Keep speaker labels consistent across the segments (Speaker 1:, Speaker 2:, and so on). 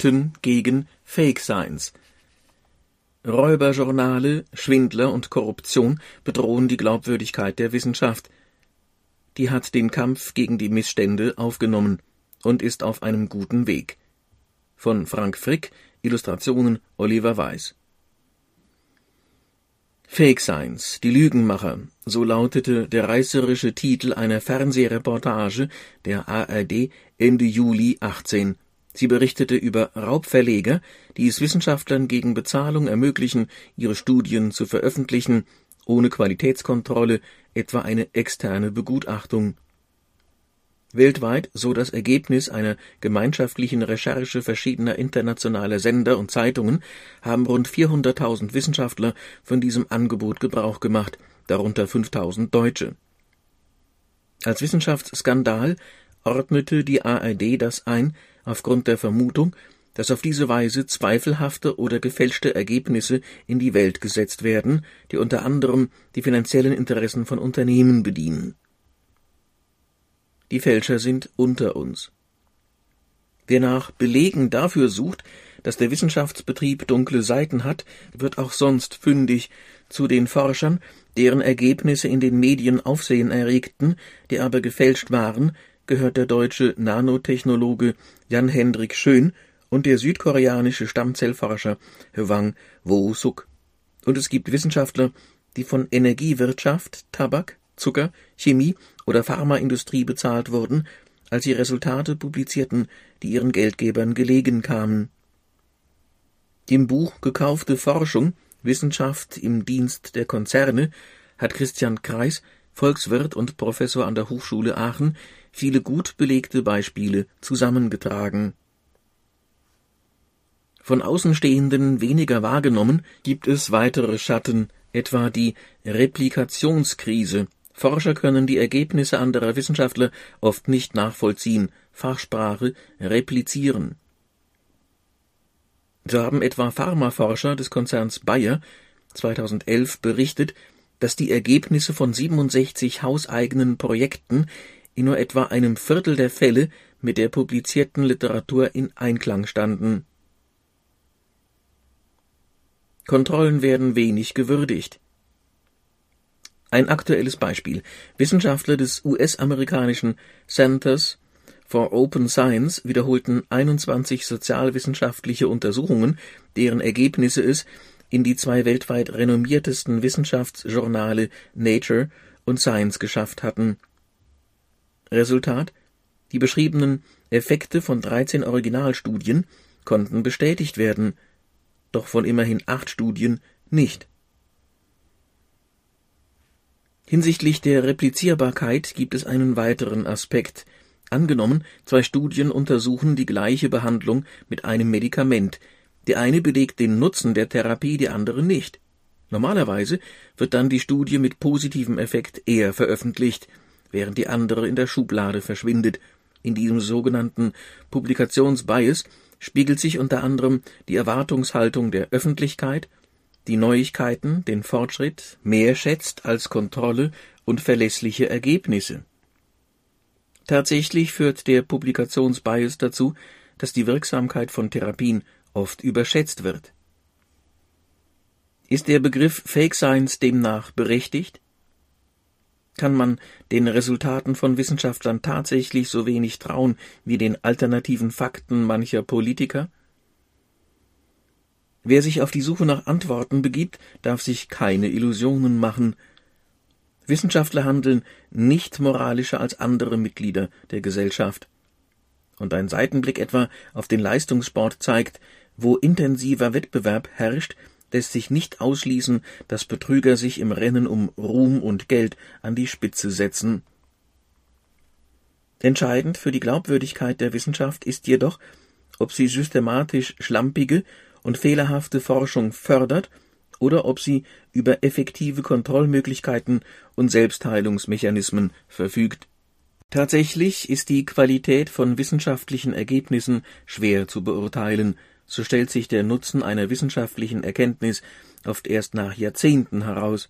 Speaker 1: Fakten gegen Fake Science. Räuberjournale, Schwindler und Korruption bedrohen die Glaubwürdigkeit der Wissenschaft. Die hat den Kampf gegen die Missstände aufgenommen und ist auf einem guten Weg. Von Frank Frick, Illustrationen Oliver Weiß. Fake Science, die Lügenmacher, so lautete der reißerische Titel einer Fernsehreportage der ARD Ende Juli 18. Sie berichtete über Raubverleger, die es Wissenschaftlern gegen Bezahlung ermöglichen, ihre Studien zu veröffentlichen, ohne Qualitätskontrolle, etwa eine externe Begutachtung. Weltweit, so das Ergebnis einer gemeinschaftlichen Recherche verschiedener internationaler Sender und Zeitungen, haben rund 400.000 Wissenschaftler von diesem Angebot Gebrauch gemacht, darunter 5.000 Deutsche. Als Wissenschaftsskandal ordnete die ARD das ein, aufgrund der Vermutung, dass auf diese Weise zweifelhafte oder gefälschte Ergebnisse in die Welt gesetzt werden, die unter anderem die finanziellen Interessen von Unternehmen bedienen. Die Fälscher sind unter uns. Wer nach Belegen dafür sucht, dass der Wissenschaftsbetrieb dunkle Seiten hat, wird auch sonst fündig zu den Forschern, deren Ergebnisse in den Medien Aufsehen erregten, die aber gefälscht waren, gehört der deutsche Nanotechnologe Jan-Hendrik Schön und der südkoreanische Stammzellforscher Hwang Woo-suk. Und es gibt Wissenschaftler, die von Energiewirtschaft, Tabak, Zucker, Chemie oder Pharmaindustrie bezahlt wurden, als sie Resultate publizierten, die ihren Geldgebern gelegen kamen. Dem Buch Gekaufte Forschung Wissenschaft im Dienst der Konzerne hat Christian Kreis, Volkswirt und Professor an der Hochschule Aachen, viele gut belegte Beispiele zusammengetragen. Von Außenstehenden weniger wahrgenommen gibt es weitere Schatten, etwa die Replikationskrise. Forscher können die Ergebnisse anderer Wissenschaftler oft nicht nachvollziehen, Fachsprache replizieren. So haben etwa Pharmaforscher des Konzerns Bayer 2011 berichtet, dass die Ergebnisse von 67 hauseigenen Projekten in nur etwa einem Viertel der Fälle mit der publizierten Literatur in Einklang standen. Kontrollen werden wenig gewürdigt. Ein aktuelles Beispiel. Wissenschaftler des US-amerikanischen Centers for Open Science wiederholten 21 sozialwissenschaftliche Untersuchungen, deren Ergebnisse es in die zwei weltweit renommiertesten Wissenschaftsjournale Nature und Science geschafft hatten Resultat: Die beschriebenen Effekte von 13 Originalstudien konnten bestätigt werden, doch von immerhin acht Studien nicht. Hinsichtlich der Replizierbarkeit gibt es einen weiteren Aspekt. Angenommen, zwei Studien untersuchen die gleiche Behandlung mit einem Medikament. Die eine belegt den Nutzen der Therapie, die andere nicht. Normalerweise wird dann die Studie mit positivem Effekt eher veröffentlicht während die andere in der Schublade verschwindet. In diesem sogenannten Publikationsbias spiegelt sich unter anderem die Erwartungshaltung der Öffentlichkeit, die Neuigkeiten, den Fortschritt mehr schätzt als Kontrolle und verlässliche Ergebnisse. Tatsächlich führt der Publikationsbias dazu, dass die Wirksamkeit von Therapien oft überschätzt wird. Ist der Begriff Fake Science demnach berechtigt? Kann man den Resultaten von Wissenschaftlern tatsächlich so wenig trauen wie den alternativen Fakten mancher Politiker? Wer sich auf die Suche nach Antworten begibt, darf sich keine Illusionen machen. Wissenschaftler handeln nicht moralischer als andere Mitglieder der Gesellschaft. Und ein Seitenblick etwa auf den Leistungssport zeigt, wo intensiver Wettbewerb herrscht, lässt sich nicht ausschließen, dass Betrüger sich im Rennen um Ruhm und Geld an die Spitze setzen. Entscheidend für die Glaubwürdigkeit der Wissenschaft ist jedoch, ob sie systematisch schlampige und fehlerhafte Forschung fördert oder ob sie über effektive Kontrollmöglichkeiten und Selbstheilungsmechanismen verfügt. Tatsächlich ist die Qualität von wissenschaftlichen Ergebnissen schwer zu beurteilen, so stellt sich der Nutzen einer wissenschaftlichen Erkenntnis oft erst nach Jahrzehnten heraus.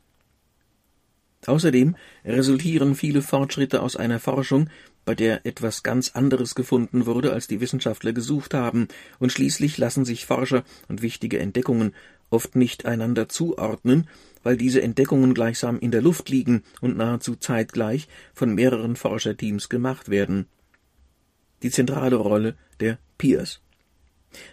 Speaker 1: Außerdem resultieren viele Fortschritte aus einer Forschung, bei der etwas ganz anderes gefunden wurde, als die Wissenschaftler gesucht haben, und schließlich lassen sich Forscher und wichtige Entdeckungen oft nicht einander zuordnen, weil diese Entdeckungen gleichsam in der Luft liegen und nahezu zeitgleich von mehreren Forscherteams gemacht werden. Die zentrale Rolle der Peers.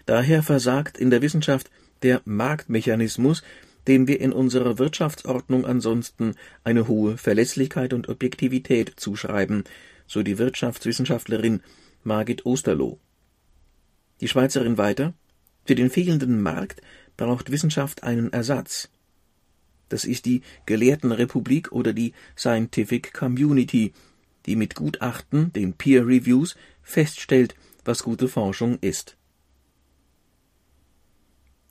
Speaker 1: Daher versagt in der Wissenschaft der Marktmechanismus, dem wir in unserer Wirtschaftsordnung ansonsten eine hohe Verlässlichkeit und Objektivität zuschreiben, so die Wirtschaftswissenschaftlerin Margit Osterloh. Die Schweizerin weiter Für den fehlenden Markt braucht Wissenschaft einen Ersatz. Das ist die Gelehrtenrepublik oder die Scientific Community, die mit Gutachten, den Peer Reviews, feststellt, was gute Forschung ist.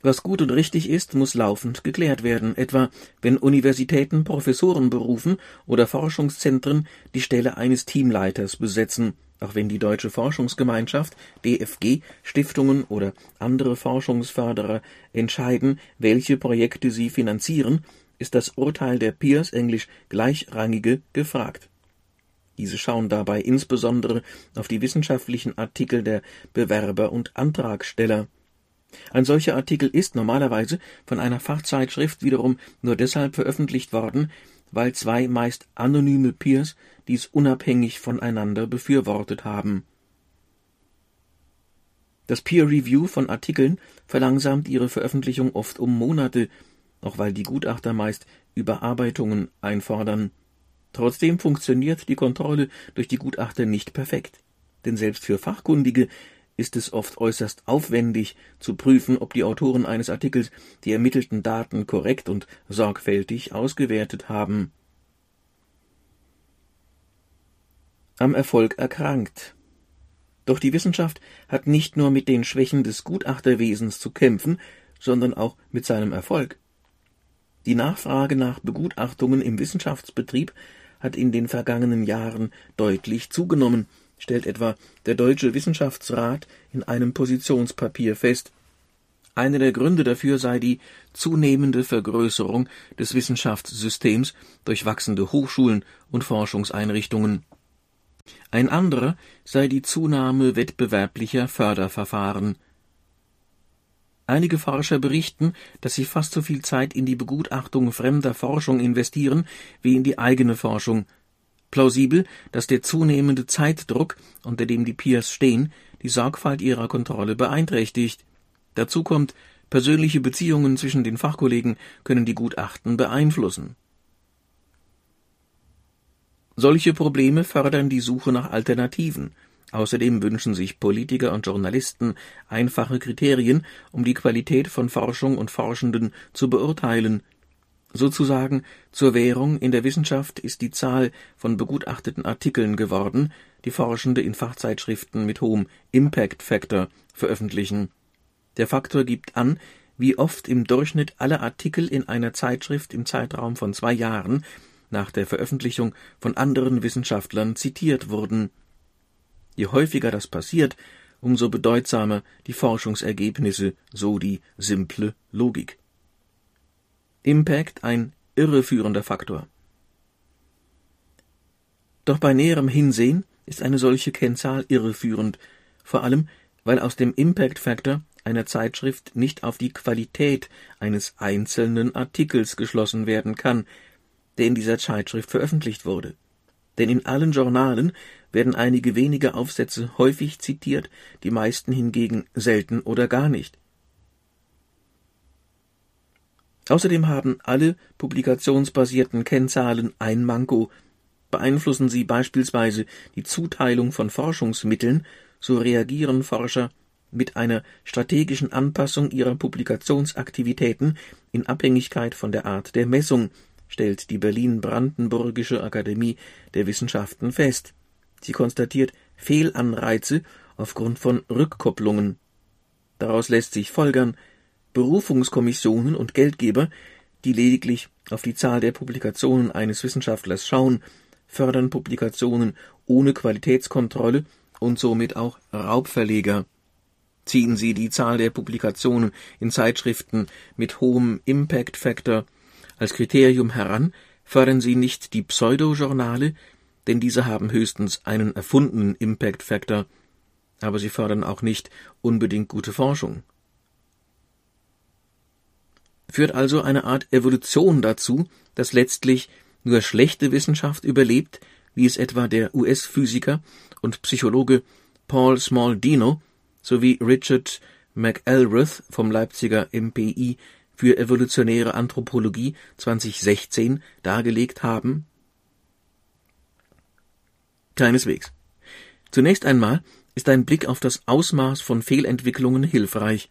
Speaker 1: Was gut und richtig ist, muss laufend geklärt werden, etwa wenn Universitäten Professoren berufen oder Forschungszentren die Stelle eines Teamleiters besetzen, auch wenn die Deutsche Forschungsgemeinschaft, DFG, Stiftungen oder andere Forschungsförderer entscheiden, welche Projekte sie finanzieren, ist das Urteil der Peers englisch Gleichrangige gefragt. Diese schauen dabei insbesondere auf die wissenschaftlichen Artikel der Bewerber und Antragsteller. Ein solcher Artikel ist normalerweise von einer Fachzeitschrift wiederum nur deshalb veröffentlicht worden, weil zwei meist anonyme Peers dies unabhängig voneinander befürwortet haben. Das Peer Review von Artikeln verlangsamt ihre Veröffentlichung oft um Monate, auch weil die Gutachter meist Überarbeitungen einfordern. Trotzdem funktioniert die Kontrolle durch die Gutachter nicht perfekt, denn selbst für Fachkundige ist es oft äußerst aufwendig zu prüfen, ob die Autoren eines Artikels die ermittelten Daten korrekt und sorgfältig ausgewertet haben. Am Erfolg erkrankt. Doch die Wissenschaft hat nicht nur mit den Schwächen des Gutachterwesens zu kämpfen, sondern auch mit seinem Erfolg. Die Nachfrage nach Begutachtungen im Wissenschaftsbetrieb hat in den vergangenen Jahren deutlich zugenommen, stellt etwa der Deutsche Wissenschaftsrat in einem Positionspapier fest. Einer der Gründe dafür sei die zunehmende Vergrößerung des Wissenschaftssystems durch wachsende Hochschulen und Forschungseinrichtungen. Ein anderer sei die Zunahme wettbewerblicher Förderverfahren. Einige Forscher berichten, dass sie fast so viel Zeit in die Begutachtung fremder Forschung investieren wie in die eigene Forschung. Plausibel, dass der zunehmende Zeitdruck, unter dem die Peers stehen, die Sorgfalt ihrer Kontrolle beeinträchtigt. Dazu kommt, persönliche Beziehungen zwischen den Fachkollegen können die Gutachten beeinflussen. Solche Probleme fördern die Suche nach Alternativen. Außerdem wünschen sich Politiker und Journalisten einfache Kriterien, um die Qualität von Forschung und Forschenden zu beurteilen. Sozusagen zur Währung in der Wissenschaft ist die Zahl von begutachteten Artikeln geworden, die Forschende in Fachzeitschriften mit hohem Impact Factor veröffentlichen. Der Faktor gibt an, wie oft im Durchschnitt alle Artikel in einer Zeitschrift im Zeitraum von zwei Jahren nach der Veröffentlichung von anderen Wissenschaftlern zitiert wurden Je häufiger das passiert, umso bedeutsamer die Forschungsergebnisse, so die simple Logik. Impact ein irreführender Faktor. Doch bei näherem Hinsehen ist eine solche Kennzahl irreführend, vor allem weil aus dem Impact Factor einer Zeitschrift nicht auf die Qualität eines einzelnen Artikels geschlossen werden kann, der in dieser Zeitschrift veröffentlicht wurde. Denn in allen Journalen werden einige wenige Aufsätze häufig zitiert, die meisten hingegen selten oder gar nicht. Außerdem haben alle publikationsbasierten Kennzahlen ein Manko. Beeinflussen sie beispielsweise die Zuteilung von Forschungsmitteln, so reagieren Forscher mit einer strategischen Anpassung ihrer Publikationsaktivitäten in Abhängigkeit von der Art der Messung, stellt die Berlin-Brandenburgische Akademie der Wissenschaften fest. Sie konstatiert Fehlanreize aufgrund von Rückkopplungen. Daraus lässt sich folgern, Berufungskommissionen und Geldgeber, die lediglich auf die Zahl der Publikationen eines Wissenschaftlers schauen, fördern Publikationen ohne Qualitätskontrolle und somit auch Raubverleger. Ziehen Sie die Zahl der Publikationen in Zeitschriften mit hohem Impact Factor als Kriterium heran, fördern sie nicht die Pseudojournale, denn diese haben höchstens einen erfundenen Impact Factor, aber sie fördern auch nicht unbedingt gute Forschung. Führt also eine Art Evolution dazu, dass letztlich nur schlechte Wissenschaft überlebt, wie es etwa der US-Physiker und Psychologe Paul Smaldino sowie Richard McElrath vom Leipziger MPI für evolutionäre Anthropologie 2016 dargelegt haben? Keineswegs. Zunächst einmal ist ein Blick auf das Ausmaß von Fehlentwicklungen hilfreich.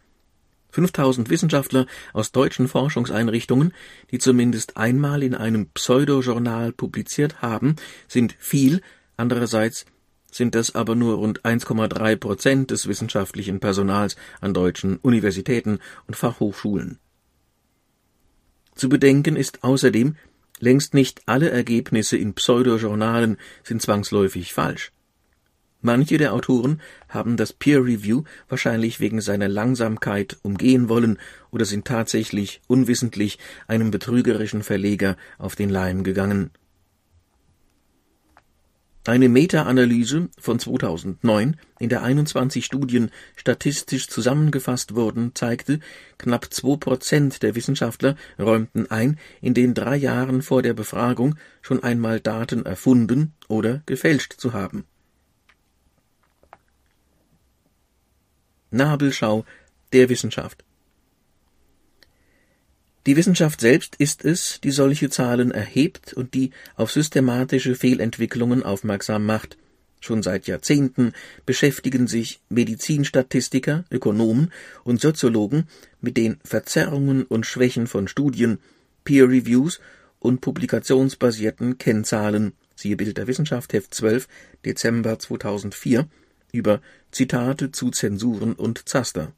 Speaker 1: 5000 Wissenschaftler aus deutschen Forschungseinrichtungen, die zumindest einmal in einem Pseudojournal publiziert haben, sind viel, andererseits sind das aber nur rund 1,3 Prozent des wissenschaftlichen Personals an deutschen Universitäten und Fachhochschulen. Zu bedenken ist außerdem, längst nicht alle Ergebnisse in Pseudojournalen sind zwangsläufig falsch. Manche der Autoren haben das Peer Review wahrscheinlich wegen seiner Langsamkeit umgehen wollen oder sind tatsächlich unwissentlich einem betrügerischen Verleger auf den Leim gegangen eine Meta-Analyse von 2009, in der 21 Studien statistisch zusammengefasst wurden, zeigte, knapp zwei Prozent der Wissenschaftler räumten ein, in den drei Jahren vor der Befragung schon einmal Daten erfunden oder gefälscht zu haben. Nabelschau der Wissenschaft die Wissenschaft selbst ist es, die solche Zahlen erhebt und die auf systematische Fehlentwicklungen aufmerksam macht. Schon seit Jahrzehnten beschäftigen sich Medizinstatistiker, Ökonomen und Soziologen mit den Verzerrungen und Schwächen von Studien, Peer Reviews und publikationsbasierten Kennzahlen. Siehe Bild der Wissenschaft, Heft 12, Dezember 2004, über Zitate zu Zensuren und Zaster.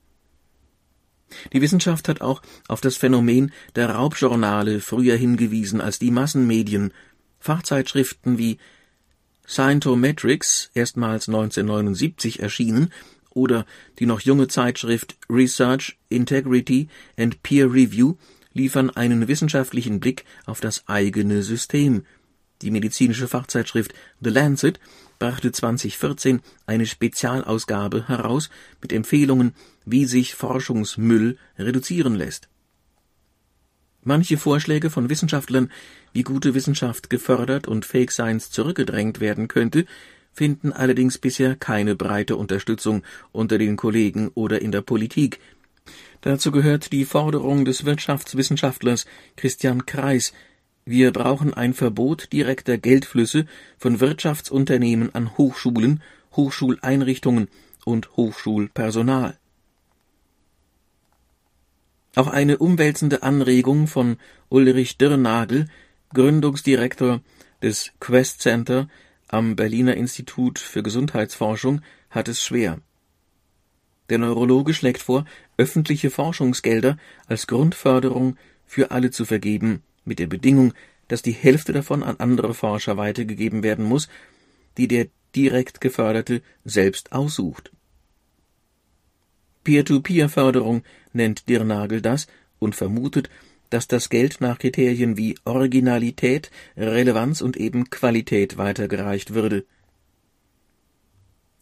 Speaker 1: Die Wissenschaft hat auch auf das Phänomen der Raubjournale früher hingewiesen als die Massenmedien. Fachzeitschriften wie Scientometrics, erstmals 1979 erschienen, oder die noch junge Zeitschrift Research, Integrity and Peer Review liefern einen wissenschaftlichen Blick auf das eigene System. Die medizinische Fachzeitschrift The Lancet brachte 2014 eine Spezialausgabe heraus mit Empfehlungen, wie sich Forschungsmüll reduzieren lässt. Manche Vorschläge von Wissenschaftlern, wie gute Wissenschaft gefördert und Fake Science zurückgedrängt werden könnte, finden allerdings bisher keine breite Unterstützung unter den Kollegen oder in der Politik. Dazu gehört die Forderung des Wirtschaftswissenschaftlers Christian Kreis, wir brauchen ein Verbot direkter Geldflüsse von Wirtschaftsunternehmen an Hochschulen, Hochschuleinrichtungen und Hochschulpersonal. Auch eine umwälzende Anregung von Ulrich Dirnagel, Gründungsdirektor des Quest Center am Berliner Institut für Gesundheitsforschung, hat es schwer. Der Neurologe schlägt vor, öffentliche Forschungsgelder als Grundförderung für alle zu vergeben, mit der Bedingung, dass die Hälfte davon an andere Forscher weitergegeben werden muss, die der direkt Geförderte selbst aussucht. Peer-to-Peer-Förderung nennt Dirnagel das und vermutet, dass das Geld nach Kriterien wie Originalität, Relevanz und eben Qualität weitergereicht würde.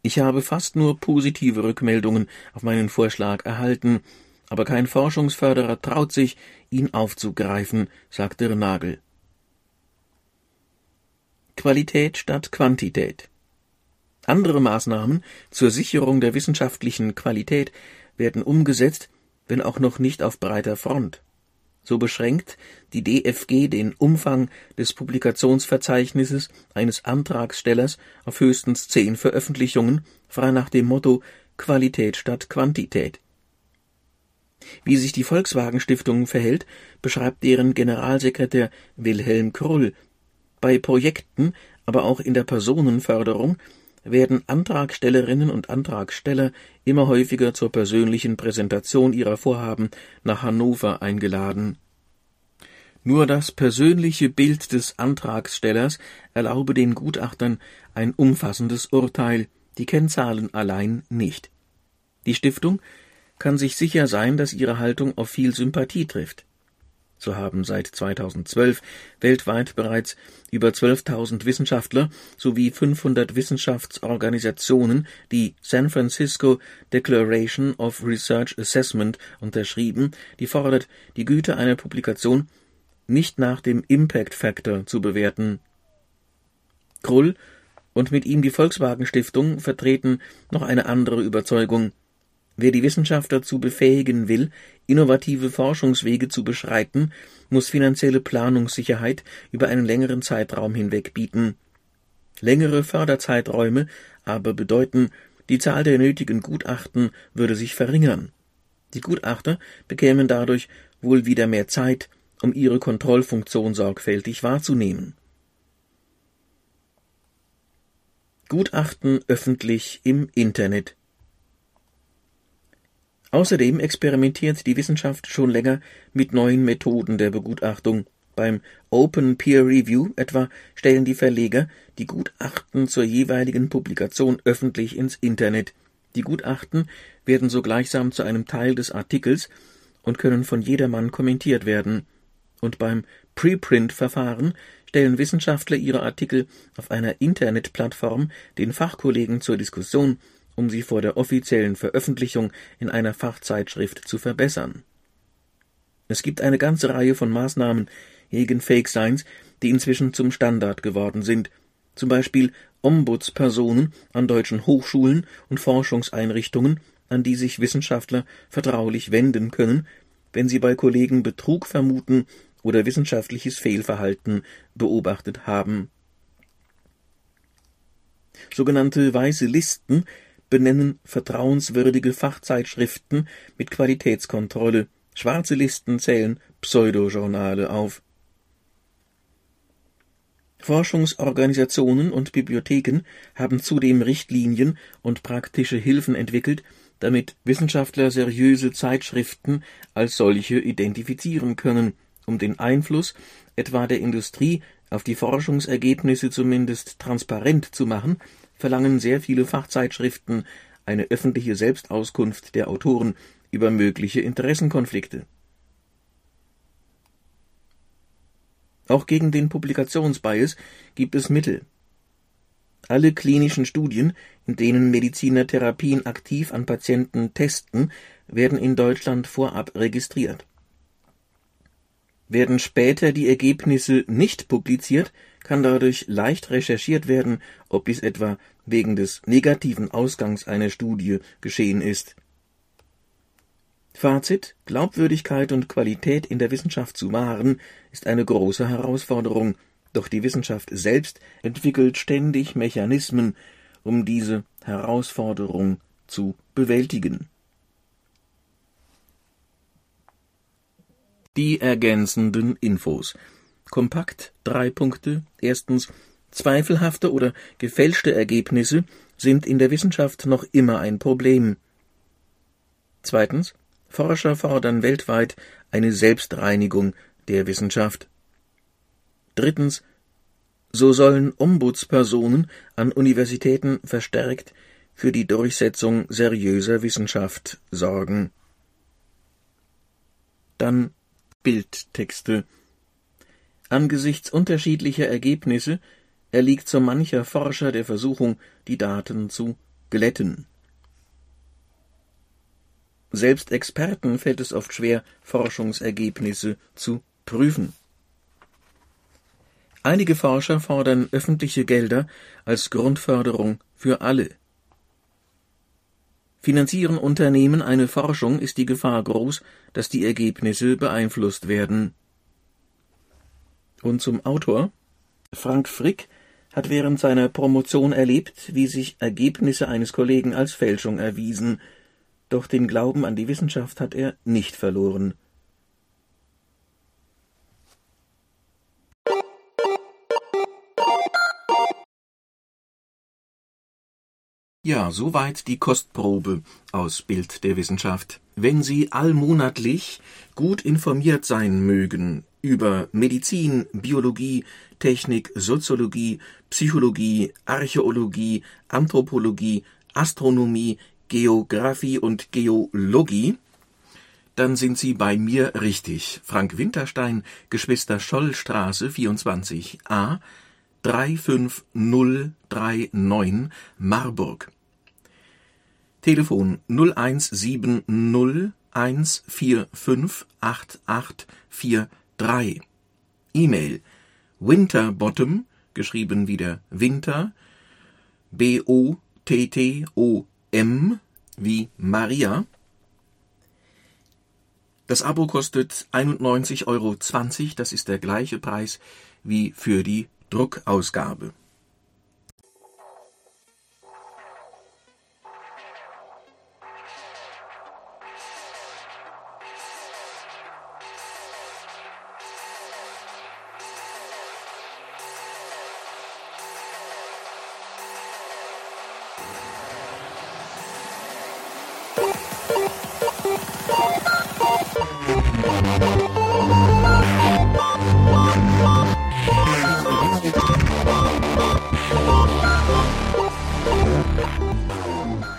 Speaker 1: Ich habe fast nur positive Rückmeldungen auf meinen Vorschlag erhalten, aber kein Forschungsförderer traut sich, ihn aufzugreifen, sagte Nagel. Qualität statt Quantität. Andere Maßnahmen zur Sicherung der wissenschaftlichen Qualität werden umgesetzt, wenn auch noch nicht auf breiter Front. So beschränkt die DFG den Umfang des Publikationsverzeichnisses eines Antragstellers auf höchstens zehn Veröffentlichungen, frei nach dem Motto Qualität statt Quantität. Wie sich die Volkswagen Stiftung verhält, beschreibt deren Generalsekretär Wilhelm Krull. Bei Projekten, aber auch in der Personenförderung werden Antragstellerinnen und Antragsteller immer häufiger zur persönlichen Präsentation ihrer Vorhaben nach Hannover eingeladen. Nur das persönliche Bild des Antragstellers erlaube den Gutachtern ein umfassendes Urteil, die Kennzahlen allein nicht. Die Stiftung kann sich sicher sein, dass ihre Haltung auf viel Sympathie trifft. So haben seit 2012 weltweit bereits über 12.000 Wissenschaftler sowie 500 Wissenschaftsorganisationen die San Francisco Declaration of Research Assessment unterschrieben, die fordert, die Güte einer Publikation nicht nach dem Impact Factor zu bewerten. Krull und mit ihm die Volkswagen Stiftung vertreten noch eine andere Überzeugung. Wer die Wissenschaft dazu befähigen will, innovative Forschungswege zu beschreiten, muss finanzielle Planungssicherheit über einen längeren Zeitraum hinweg bieten. Längere Förderzeiträume aber bedeuten, die Zahl der nötigen Gutachten würde sich verringern. Die Gutachter bekämen dadurch wohl wieder mehr Zeit, um ihre Kontrollfunktion sorgfältig wahrzunehmen. Gutachten öffentlich im Internet Außerdem experimentiert die Wissenschaft schon länger mit neuen Methoden der Begutachtung. Beim Open Peer Review etwa stellen die Verleger die Gutachten zur jeweiligen Publikation öffentlich ins Internet. Die Gutachten werden so gleichsam zu einem Teil des Artikels und können von jedermann kommentiert werden. Und beim Preprint-Verfahren stellen Wissenschaftler ihre Artikel auf einer Internetplattform den Fachkollegen zur Diskussion um sie vor der offiziellen Veröffentlichung in einer Fachzeitschrift zu verbessern. Es gibt eine ganze Reihe von Maßnahmen gegen Fake Science, die inzwischen zum Standard geworden sind, zum Beispiel Ombudspersonen an deutschen Hochschulen und Forschungseinrichtungen, an die sich Wissenschaftler vertraulich wenden können, wenn sie bei Kollegen Betrug vermuten oder wissenschaftliches Fehlverhalten beobachtet haben. Sogenannte weiße Listen benennen vertrauenswürdige Fachzeitschriften mit Qualitätskontrolle, schwarze Listen zählen Pseudojournale auf. Forschungsorganisationen und Bibliotheken haben zudem Richtlinien und praktische Hilfen entwickelt, damit Wissenschaftler seriöse Zeitschriften als solche identifizieren können, um den Einfluss etwa der Industrie auf die Forschungsergebnisse zumindest transparent zu machen, verlangen sehr viele Fachzeitschriften eine öffentliche Selbstauskunft der Autoren über mögliche Interessenkonflikte. Auch gegen den Publikationsbias gibt es Mittel. Alle klinischen Studien, in denen Mediziner Therapien aktiv an Patienten testen, werden in Deutschland vorab registriert. Werden später die Ergebnisse nicht publiziert, kann dadurch leicht recherchiert werden, ob dies etwa wegen des negativen Ausgangs einer Studie geschehen ist. Fazit Glaubwürdigkeit und Qualität in der Wissenschaft zu wahren, ist eine große Herausforderung, doch die Wissenschaft selbst entwickelt ständig Mechanismen, um diese Herausforderung zu bewältigen. Die ergänzenden Infos Kompakt drei Punkte. Erstens Zweifelhafte oder gefälschte Ergebnisse sind in der Wissenschaft noch immer ein Problem. Zweitens Forscher fordern weltweit eine Selbstreinigung der Wissenschaft. Drittens so sollen Ombudspersonen an Universitäten verstärkt für die Durchsetzung seriöser Wissenschaft sorgen. Dann Bildtexte Angesichts unterschiedlicher Ergebnisse erliegt so mancher Forscher der Versuchung, die Daten zu glätten. Selbst Experten fällt es oft schwer, Forschungsergebnisse zu prüfen. Einige Forscher fordern öffentliche Gelder als Grundförderung für alle. Finanzieren Unternehmen eine Forschung, ist die Gefahr groß, dass die Ergebnisse beeinflusst werden und zum Autor. Frank Frick hat während seiner Promotion erlebt, wie sich Ergebnisse eines Kollegen als Fälschung erwiesen, doch den Glauben an die Wissenschaft hat er nicht verloren. Ja, soweit die Kostprobe aus Bild der Wissenschaft. Wenn Sie allmonatlich gut informiert sein mögen über Medizin, Biologie, Technik, Soziologie, Psychologie, Archäologie, Anthropologie, Astronomie, Geographie und Geologie, dann sind Sie bei mir richtig. Frank Winterstein, Geschwister Schollstraße 24a 35039 Marburg. Telefon 0170 145 8843. E-Mail winterbottom, geschrieben wieder Winter, B-O-T-T-O-M, wie Maria. Das Abo kostet 91,20 Euro, das ist der gleiche Preis wie für die Druckausgabe.